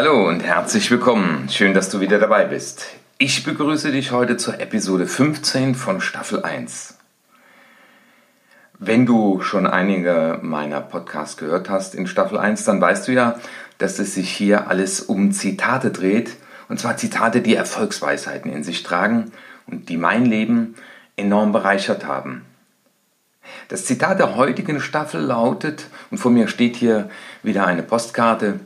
Hallo und herzlich willkommen. Schön, dass du wieder dabei bist. Ich begrüße dich heute zur Episode 15 von Staffel 1. Wenn du schon einige meiner Podcasts gehört hast in Staffel 1, dann weißt du ja, dass es sich hier alles um Zitate dreht. Und zwar Zitate, die Erfolgsweisheiten in sich tragen und die mein Leben enorm bereichert haben. Das Zitat der heutigen Staffel lautet, und vor mir steht hier wieder eine Postkarte,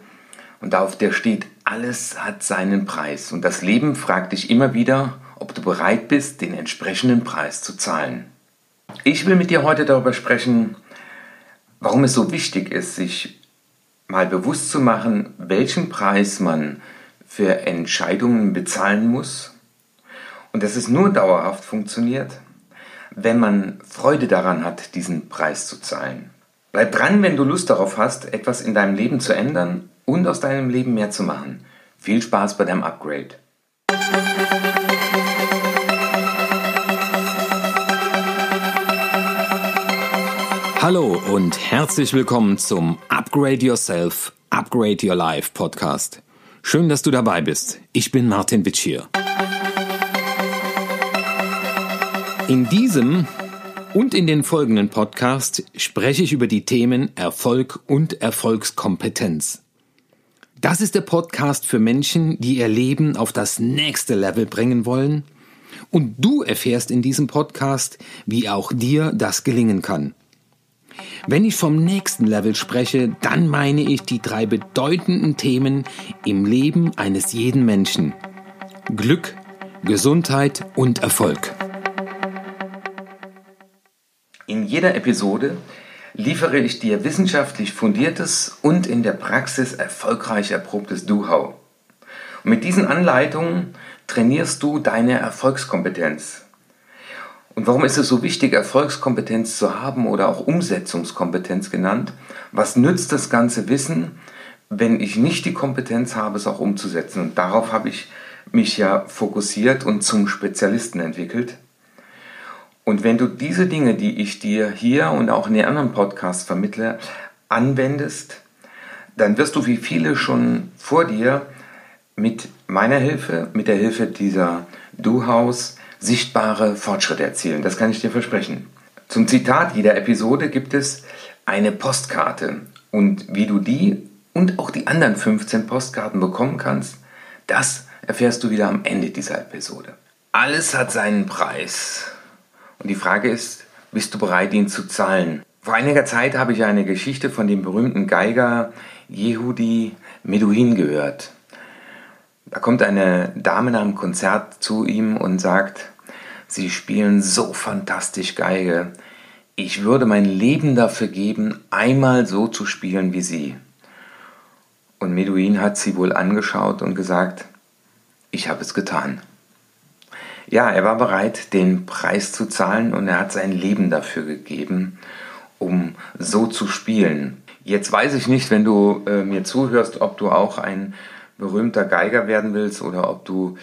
und auf der steht, alles hat seinen Preis. Und das Leben fragt dich immer wieder, ob du bereit bist, den entsprechenden Preis zu zahlen. Ich will mit dir heute darüber sprechen, warum es so wichtig ist, sich mal bewusst zu machen, welchen Preis man für Entscheidungen bezahlen muss und dass es nur dauerhaft funktioniert, wenn man Freude daran hat, diesen Preis zu zahlen. Bleib dran, wenn du Lust darauf hast, etwas in deinem Leben zu ändern und aus deinem Leben mehr zu machen. Viel Spaß bei deinem Upgrade. Hallo und herzlich willkommen zum Upgrade Yourself, Upgrade Your Life Podcast. Schön, dass du dabei bist. Ich bin Martin Witsch hier. In diesem und in den folgenden Podcast spreche ich über die Themen Erfolg und Erfolgskompetenz. Das ist der Podcast für Menschen, die ihr Leben auf das nächste Level bringen wollen. Und du erfährst in diesem Podcast, wie auch dir das gelingen kann. Wenn ich vom nächsten Level spreche, dann meine ich die drei bedeutenden Themen im Leben eines jeden Menschen. Glück, Gesundheit und Erfolg. In jeder Episode liefere ich dir wissenschaftlich fundiertes und in der Praxis erfolgreich erprobtes Do-How. Mit diesen Anleitungen trainierst du deine Erfolgskompetenz. Und warum ist es so wichtig, Erfolgskompetenz zu haben oder auch Umsetzungskompetenz genannt? Was nützt das ganze Wissen, wenn ich nicht die Kompetenz habe, es auch umzusetzen? Und darauf habe ich mich ja fokussiert und zum Spezialisten entwickelt. Und wenn du diese Dinge, die ich dir hier und auch in den anderen Podcasts vermittle, anwendest, dann wirst du wie viele schon vor dir mit meiner Hilfe, mit der Hilfe dieser Du-Haus sichtbare Fortschritte erzielen. Das kann ich dir versprechen. Zum Zitat jeder Episode gibt es eine Postkarte. Und wie du die und auch die anderen 15 Postkarten bekommen kannst, das erfährst du wieder am Ende dieser Episode. Alles hat seinen Preis. Und die Frage ist, bist du bereit, ihn zu zahlen? Vor einiger Zeit habe ich eine Geschichte von dem berühmten Geiger Yehudi Meduhin gehört. Da kommt eine Dame nach dem Konzert zu ihm und sagt, Sie spielen so fantastisch Geige. Ich würde mein Leben dafür geben, einmal so zu spielen wie Sie. Und Meduhin hat sie wohl angeschaut und gesagt, ich habe es getan. Ja, er war bereit, den Preis zu zahlen und er hat sein Leben dafür gegeben, um so zu spielen. Jetzt weiß ich nicht, wenn du äh, mir zuhörst, ob du auch ein berühmter Geiger werden willst oder ob du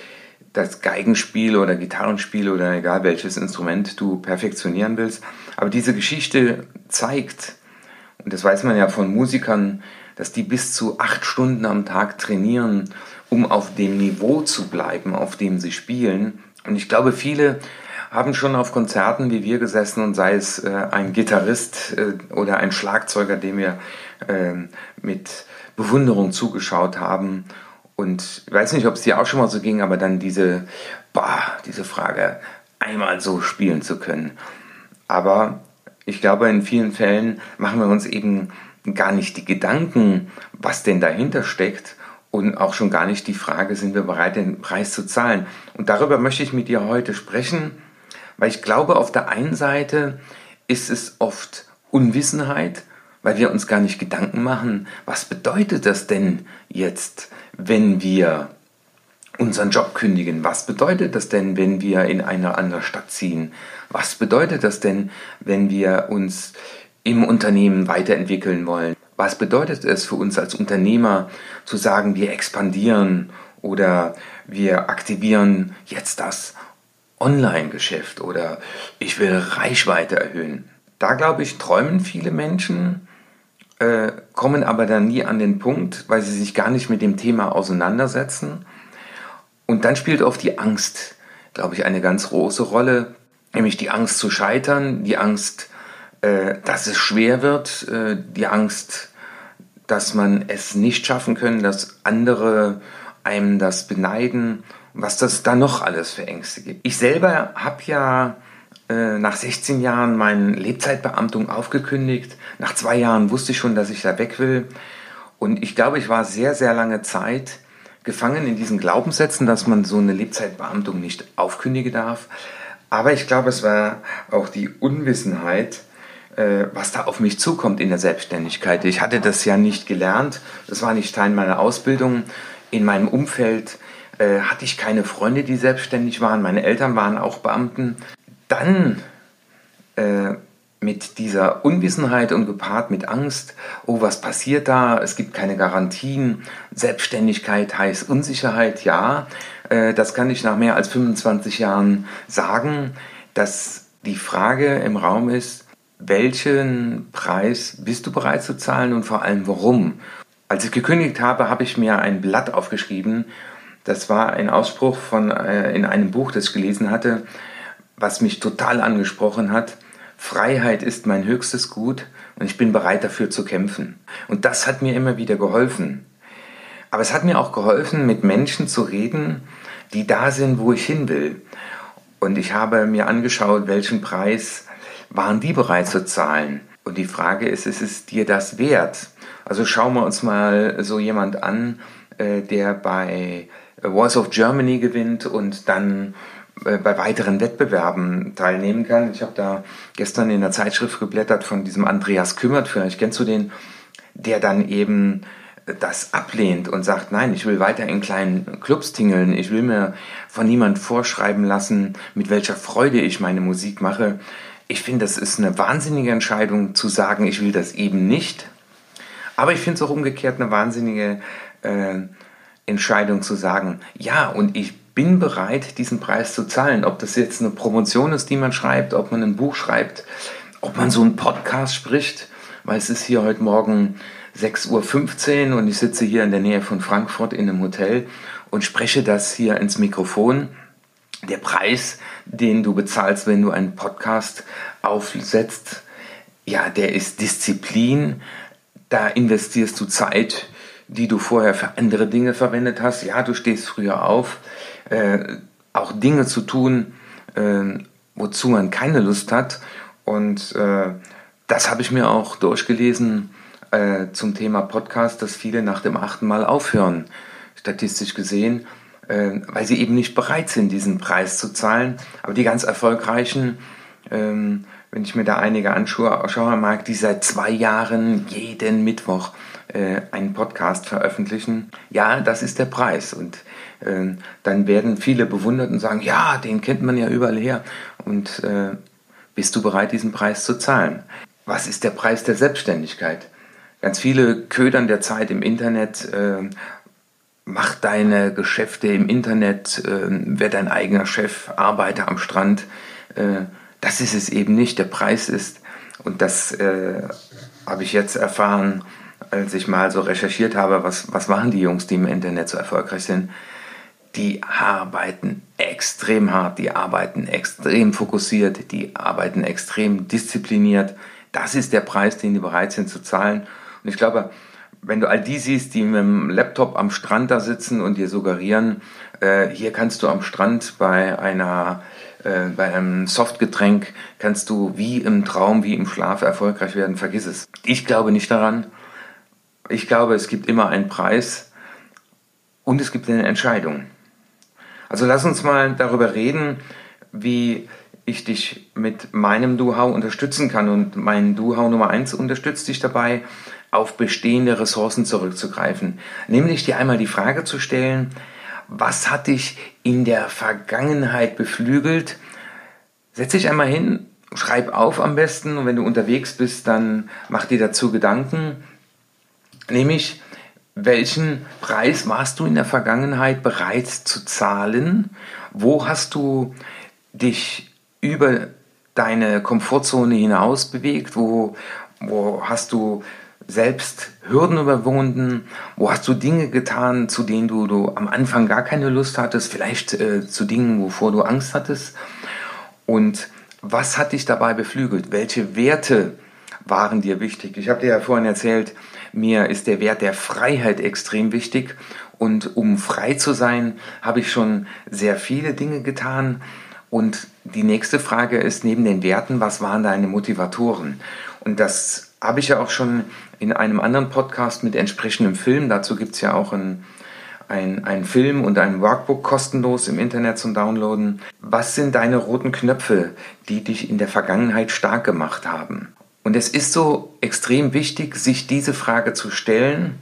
das Geigenspiel oder Gitarrenspiel oder egal welches Instrument du perfektionieren willst. Aber diese Geschichte zeigt, und das weiß man ja von Musikern, dass die bis zu acht Stunden am Tag trainieren, um auf dem Niveau zu bleiben, auf dem sie spielen. Und ich glaube, viele haben schon auf Konzerten wie wir gesessen und sei es äh, ein Gitarrist äh, oder ein Schlagzeuger, dem wir äh, mit Bewunderung zugeschaut haben. Und ich weiß nicht, ob es dir auch schon mal so ging, aber dann diese, boah, diese Frage, einmal so spielen zu können. Aber ich glaube, in vielen Fällen machen wir uns eben gar nicht die Gedanken, was denn dahinter steckt und auch schon gar nicht die Frage, sind wir bereit, den Preis zu zahlen. Und darüber möchte ich mit dir heute sprechen, weil ich glaube, auf der einen Seite ist es oft Unwissenheit, weil wir uns gar nicht Gedanken machen, was bedeutet das denn jetzt, wenn wir unseren Job kündigen? Was bedeutet das denn, wenn wir in eine andere Stadt ziehen? Was bedeutet das denn, wenn wir uns im Unternehmen weiterentwickeln wollen? Was bedeutet es für uns als Unternehmer zu sagen, wir expandieren oder wir aktivieren jetzt das Online-Geschäft oder ich will Reichweite erhöhen? Da glaube ich, träumen viele Menschen äh, kommen aber dann nie an den Punkt, weil sie sich gar nicht mit dem Thema auseinandersetzen. Und dann spielt oft die Angst, glaube ich, eine ganz große Rolle, nämlich die Angst zu scheitern, die Angst, äh, dass es schwer wird, äh, die Angst, dass man es nicht schaffen können, dass andere einem das beneiden, was das da noch alles für Ängste gibt. Ich selber habe ja äh, nach 16 Jahren meine Lebzeitbeamtung aufgekündigt. Nach zwei Jahren wusste ich schon, dass ich da weg will. Und ich glaube, ich war sehr, sehr lange Zeit gefangen in diesen Glaubenssätzen, dass man so eine Lebzeitbeamtung nicht aufkündigen darf. Aber ich glaube, es war auch die Unwissenheit, was da auf mich zukommt in der Selbstständigkeit. Ich hatte das ja nicht gelernt, das war nicht Teil meiner Ausbildung. In meinem Umfeld äh, hatte ich keine Freunde, die selbstständig waren. Meine Eltern waren auch Beamten dann äh, mit dieser Unwissenheit und gepaart mit Angst, oh, was passiert da? Es gibt keine Garantien. Selbstständigkeit heißt Unsicherheit, ja. Äh, das kann ich nach mehr als 25 Jahren sagen, dass die Frage im Raum ist, welchen Preis bist du bereit zu zahlen und vor allem warum? Als ich gekündigt habe, habe ich mir ein Blatt aufgeschrieben. Das war ein Ausspruch von, äh, in einem Buch, das ich gelesen hatte was mich total angesprochen hat. Freiheit ist mein höchstes Gut und ich bin bereit dafür zu kämpfen. Und das hat mir immer wieder geholfen. Aber es hat mir auch geholfen, mit Menschen zu reden, die da sind, wo ich hin will. Und ich habe mir angeschaut, welchen Preis waren die bereit zu zahlen. Und die Frage ist, ist es dir das wert? Also schauen wir uns mal so jemand an, äh, der bei Voice of Germany gewinnt und dann äh, bei weiteren Wettbewerben teilnehmen kann. Ich habe da gestern in der Zeitschrift geblättert von diesem Andreas Kümmert, vielleicht kennst du den, der dann eben das ablehnt und sagt, nein, ich will weiter in kleinen Clubs tingeln, ich will mir von niemand vorschreiben lassen, mit welcher Freude ich meine Musik mache. Ich finde, das ist eine wahnsinnige Entscheidung zu sagen, ich will das eben nicht. Aber ich finde es auch umgekehrt eine wahnsinnige äh, Entscheidung zu sagen, ja, und ich bin bereit, diesen Preis zu zahlen. Ob das jetzt eine Promotion ist, die man schreibt, ob man ein Buch schreibt, ob man so einen Podcast spricht, weil es ist hier heute Morgen 6.15 Uhr und ich sitze hier in der Nähe von Frankfurt in einem Hotel und spreche das hier ins Mikrofon. Der Preis, den du bezahlst, wenn du einen Podcast aufsetzt, ja, der ist Disziplin. Da investierst du Zeit, die du vorher für andere Dinge verwendet hast. Ja, du stehst früher auf, äh, auch Dinge zu tun, äh, wozu man keine Lust hat. Und äh, das habe ich mir auch durchgelesen äh, zum Thema Podcast, dass viele nach dem achten Mal aufhören, statistisch gesehen, weil sie eben nicht bereit sind, diesen Preis zu zahlen. Aber die ganz erfolgreichen, ähm, wenn ich mir da einige anschaue, mag, die seit zwei Jahren jeden Mittwoch äh, einen Podcast veröffentlichen, ja, das ist der Preis. Und äh, dann werden viele bewundert und sagen, ja, den kennt man ja überall her. Und äh, bist du bereit, diesen Preis zu zahlen? Was ist der Preis der Selbstständigkeit? Ganz viele ködern der Zeit im Internet, äh, mach deine Geschäfte im Internet, äh, wer dein eigener Chef, arbeite am Strand. Äh, das ist es eben nicht. Der Preis ist, und das äh, habe ich jetzt erfahren, als ich mal so recherchiert habe, was, was machen die Jungs, die im Internet so erfolgreich sind, die arbeiten extrem hart, die arbeiten extrem fokussiert, die arbeiten extrem diszipliniert. Das ist der Preis, den die bereit sind zu zahlen. Und ich glaube, wenn du all die siehst, die mit dem Laptop am Strand da sitzen und dir suggerieren, äh, hier kannst du am Strand bei einer äh, bei einem Softgetränk kannst du wie im Traum, wie im Schlaf erfolgreich werden, vergiss es. Ich glaube nicht daran. Ich glaube, es gibt immer einen Preis und es gibt eine Entscheidung. Also lass uns mal darüber reden, wie ich dich mit meinem Do-How unterstützen kann. Und mein Do-How Nummer 1 unterstützt dich dabei, auf bestehende Ressourcen zurückzugreifen. Nämlich dir einmal die Frage zu stellen, was hat dich in der Vergangenheit beflügelt? Setz dich einmal hin, schreib auf am besten und wenn du unterwegs bist, dann mach dir dazu Gedanken. Nämlich, welchen Preis warst du in der Vergangenheit bereit zu zahlen? Wo hast du dich über deine Komfortzone hinaus bewegt? Wo, wo hast du selbst Hürden überwunden? Wo hast du Dinge getan, zu denen du, du am Anfang gar keine Lust hattest? Vielleicht äh, zu Dingen, wovor du Angst hattest? Und was hat dich dabei beflügelt? Welche Werte waren dir wichtig? Ich habe dir ja vorhin erzählt, mir ist der Wert der Freiheit extrem wichtig. Und um frei zu sein, habe ich schon sehr viele Dinge getan. Und die nächste Frage ist neben den Werten, was waren deine Motivatoren? Und das habe ich ja auch schon in einem anderen Podcast mit entsprechendem Film. Dazu gibt es ja auch ein, ein, ein Film und ein Workbook kostenlos im Internet zum Downloaden. Was sind deine roten Knöpfe, die dich in der Vergangenheit stark gemacht haben? Und es ist so extrem wichtig, sich diese Frage zu stellen,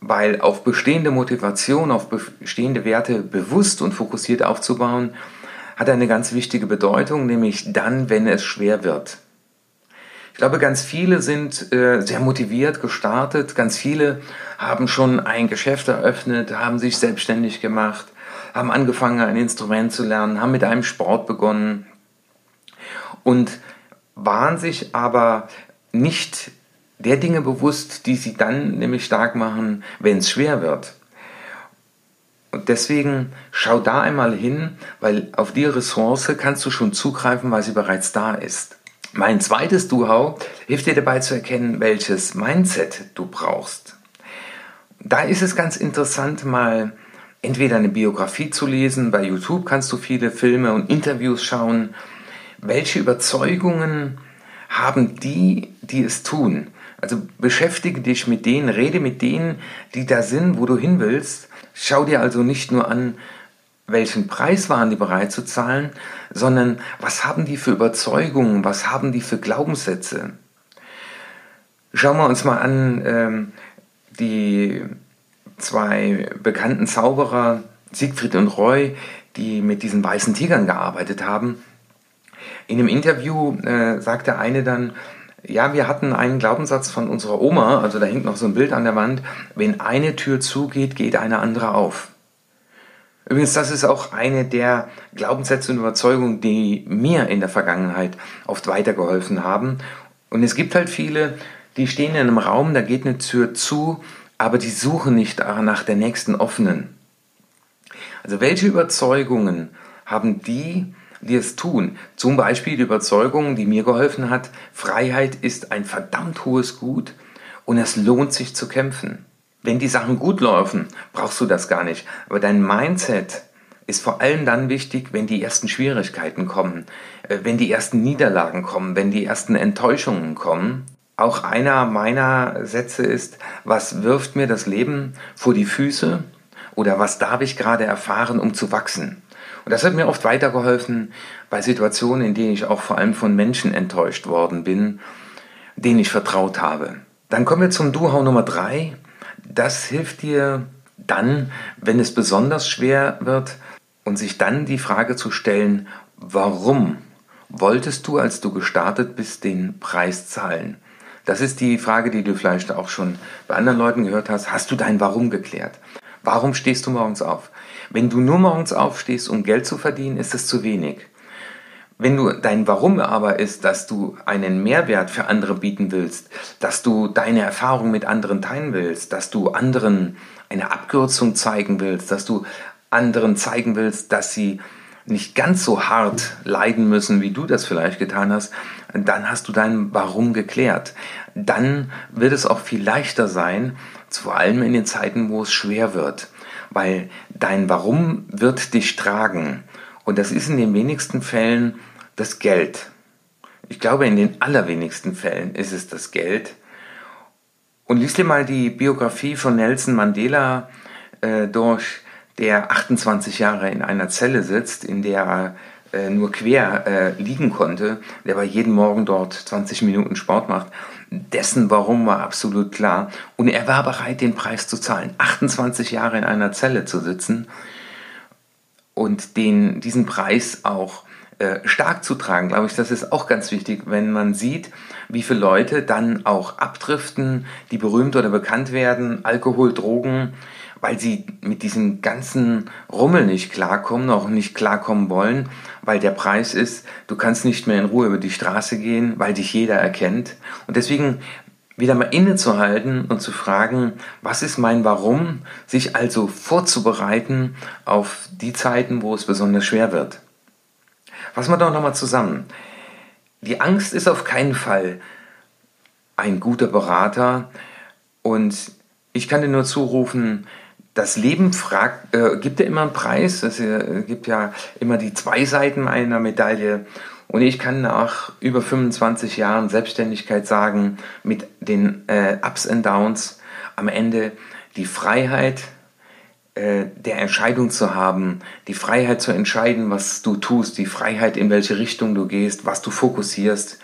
weil auf bestehende Motivation, auf bestehende Werte bewusst und fokussiert aufzubauen, hat eine ganz wichtige Bedeutung, nämlich dann, wenn es schwer wird. Ich glaube, ganz viele sind äh, sehr motiviert gestartet, ganz viele haben schon ein Geschäft eröffnet, haben sich selbstständig gemacht, haben angefangen, ein Instrument zu lernen, haben mit einem Sport begonnen und waren sich aber nicht der Dinge bewusst, die sie dann nämlich stark machen, wenn es schwer wird. Und deswegen schau da einmal hin, weil auf die Ressource kannst du schon zugreifen, weil sie bereits da ist. Mein zweites Do-How hilft dir dabei zu erkennen, welches Mindset du brauchst. Da ist es ganz interessant, mal entweder eine Biografie zu lesen, bei YouTube kannst du viele Filme und Interviews schauen, welche Überzeugungen haben die, die es tun. Also beschäftige dich mit denen, rede mit denen, die da sind, wo du hin willst. Schau dir also nicht nur an, welchen Preis waren die bereit zu zahlen, sondern was haben die für Überzeugungen, was haben die für Glaubenssätze. Schauen wir uns mal an ähm, die zwei bekannten Zauberer, Siegfried und Roy, die mit diesen weißen Tigern gearbeitet haben. In einem Interview äh, sagte eine dann, ja, wir hatten einen Glaubenssatz von unserer Oma, also da hängt noch so ein Bild an der Wand, wenn eine Tür zugeht, geht eine andere auf. Übrigens, das ist auch eine der Glaubenssätze und Überzeugungen, die mir in der Vergangenheit oft weitergeholfen haben. Und es gibt halt viele, die stehen in einem Raum, da geht eine Tür zu, aber die suchen nicht nach der nächsten offenen. Also welche Überzeugungen haben die, die es tun. Zum Beispiel die Überzeugung, die mir geholfen hat, Freiheit ist ein verdammt hohes Gut und es lohnt sich zu kämpfen. Wenn die Sachen gut laufen, brauchst du das gar nicht. Aber dein Mindset ist vor allem dann wichtig, wenn die ersten Schwierigkeiten kommen, äh, wenn die ersten Niederlagen kommen, wenn die ersten Enttäuschungen kommen. Auch einer meiner Sätze ist, was wirft mir das Leben vor die Füße oder was darf ich gerade erfahren, um zu wachsen? Und das hat mir oft weitergeholfen bei Situationen, in denen ich auch vor allem von Menschen enttäuscht worden bin, denen ich vertraut habe. Dann kommen wir zum Duhau Nummer drei. Das hilft dir dann, wenn es besonders schwer wird und sich dann die Frage zu stellen, warum wolltest du, als du gestartet bist, den Preis zahlen? Das ist die Frage, die du vielleicht auch schon bei anderen Leuten gehört hast. Hast du dein Warum geklärt? Warum stehst du morgens auf? Wenn du nur morgens aufstehst, um Geld zu verdienen, ist es zu wenig. Wenn du dein Warum aber ist, dass du einen Mehrwert für andere bieten willst, dass du deine Erfahrung mit anderen teilen willst, dass du anderen eine Abkürzung zeigen willst, dass du anderen zeigen willst, dass sie nicht ganz so hart leiden müssen, wie du das vielleicht getan hast, dann hast du dein Warum geklärt. Dann wird es auch viel leichter sein, vor allem in den Zeiten, wo es schwer wird weil dein Warum wird dich tragen. Und das ist in den wenigsten Fällen das Geld. Ich glaube, in den allerwenigsten Fällen ist es das Geld. Und liest dir mal die Biografie von Nelson Mandela äh, durch, der 28 Jahre in einer Zelle sitzt, in der er äh, nur quer äh, liegen konnte, der aber jeden Morgen dort 20 Minuten Sport macht dessen Warum war absolut klar. Und er war bereit, den Preis zu zahlen. 28 Jahre in einer Zelle zu sitzen und den, diesen Preis auch äh, stark zu tragen, glaube ich, das ist auch ganz wichtig, wenn man sieht, wie viele Leute dann auch abdriften, die berühmt oder bekannt werden, Alkohol, Drogen, weil sie mit diesem ganzen Rummel nicht klarkommen, auch nicht klarkommen wollen, weil der Preis ist, du kannst nicht mehr in Ruhe über die Straße gehen, weil dich jeder erkennt. Und deswegen wieder mal innezuhalten und zu fragen, was ist mein Warum, sich also vorzubereiten auf die Zeiten, wo es besonders schwer wird. Fassen wir doch nochmal zusammen. Die Angst ist auf keinen Fall ein guter Berater und ich kann dir nur zurufen, das Leben fragt, äh, gibt ja immer einen Preis, es äh, gibt ja immer die zwei Seiten einer Medaille und ich kann nach über 25 Jahren Selbstständigkeit sagen, mit den äh, Ups und Downs am Ende die Freiheit äh, der Entscheidung zu haben, die Freiheit zu entscheiden, was du tust, die Freiheit, in welche Richtung du gehst, was du fokussierst.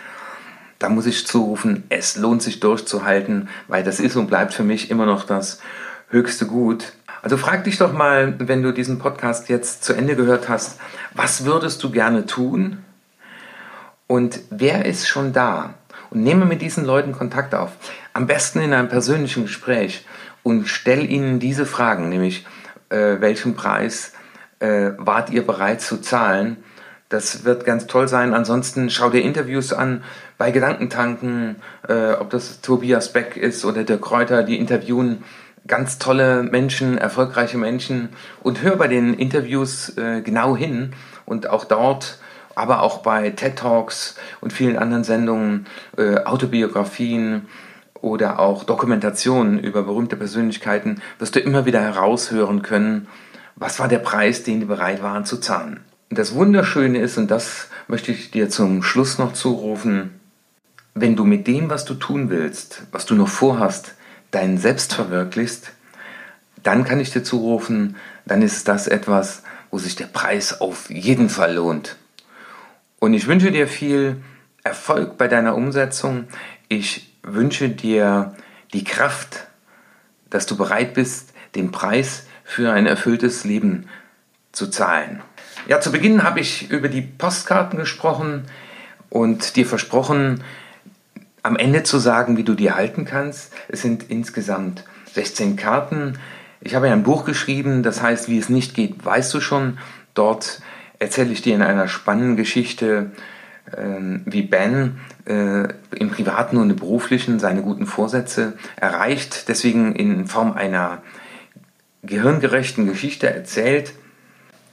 Da muss ich zurufen, es lohnt sich durchzuhalten, weil das ist und bleibt für mich immer noch das höchste Gut. Also frag dich doch mal, wenn du diesen Podcast jetzt zu Ende gehört hast, was würdest du gerne tun? Und wer ist schon da? Und nehme mit diesen Leuten Kontakt auf. Am besten in einem persönlichen Gespräch und stell ihnen diese Fragen, nämlich äh, welchen Preis äh, wart ihr bereit zu zahlen? Das wird ganz toll sein. Ansonsten schau dir Interviews an bei Gedankentanken, äh, ob das Tobias Beck ist oder der Kräuter, die interviewen ganz tolle Menschen, erfolgreiche Menschen und hör bei den Interviews äh, genau hin und auch dort aber auch bei TED Talks und vielen anderen Sendungen, äh, Autobiografien oder auch Dokumentationen über berühmte Persönlichkeiten, wirst du immer wieder heraushören können, was war der Preis, den die bereit waren zu zahlen. Und das Wunderschöne ist, und das möchte ich dir zum Schluss noch zurufen, wenn du mit dem, was du tun willst, was du noch vorhast, dein Selbst verwirklichst, dann kann ich dir zurufen, dann ist das etwas, wo sich der Preis auf jeden Fall lohnt. Und ich wünsche dir viel Erfolg bei deiner Umsetzung. Ich wünsche dir die Kraft, dass du bereit bist, den Preis für ein erfülltes Leben zu zahlen. Ja, zu Beginn habe ich über die Postkarten gesprochen und dir versprochen, am Ende zu sagen, wie du die halten kannst. Es sind insgesamt 16 Karten. Ich habe ein Buch geschrieben, das heißt, wie es nicht geht, weißt du schon. Dort erzähle ich dir in einer spannenden Geschichte, äh, wie Ben äh, im privaten und im beruflichen seine guten Vorsätze erreicht, deswegen in Form einer gehirngerechten Geschichte erzählt.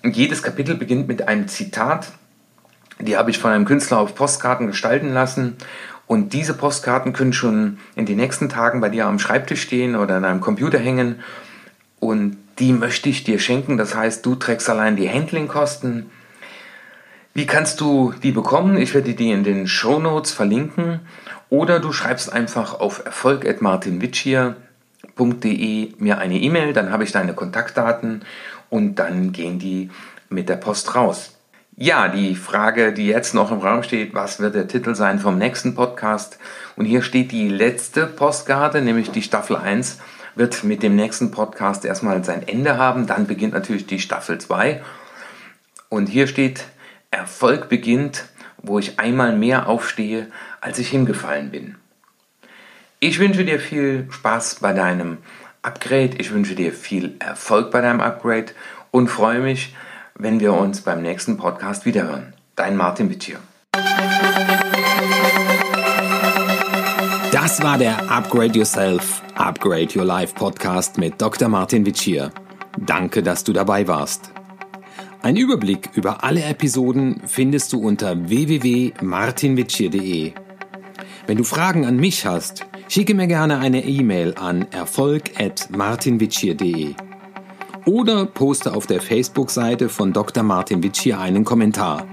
Jedes Kapitel beginnt mit einem Zitat. Die habe ich von einem Künstler auf Postkarten gestalten lassen. Und diese Postkarten können schon in den nächsten Tagen bei dir am Schreibtisch stehen oder an einem Computer hängen. Und die möchte ich dir schenken. Das heißt, du trägst allein die Handlingkosten. Wie kannst du die bekommen? Ich werde die in den Show Notes verlinken. Oder du schreibst einfach auf erfolg.martinwitschier.de mir eine E-Mail, dann habe ich deine Kontaktdaten und dann gehen die mit der Post raus. Ja, die Frage, die jetzt noch im Raum steht, was wird der Titel sein vom nächsten Podcast? Und hier steht die letzte Postkarte, nämlich die Staffel 1 wird mit dem nächsten Podcast erstmal sein Ende haben. Dann beginnt natürlich die Staffel 2. Und hier steht, Erfolg beginnt, wo ich einmal mehr aufstehe, als ich hingefallen bin. Ich wünsche dir viel Spaß bei deinem Upgrade. Ich wünsche dir viel Erfolg bei deinem Upgrade und freue mich, wenn wir uns beim nächsten Podcast wiederhören. Dein Martin Wittier. Das war der Upgrade Yourself, Upgrade Your Life Podcast mit Dr. Martin Witschier. Danke, dass du dabei warst. Ein Überblick über alle Episoden findest du unter www.martinwitschier.de. Wenn du Fragen an mich hast, schicke mir gerne eine E-Mail an erfolg.martinwitschier.de oder poste auf der Facebook-Seite von Dr. Martin Witschier einen Kommentar.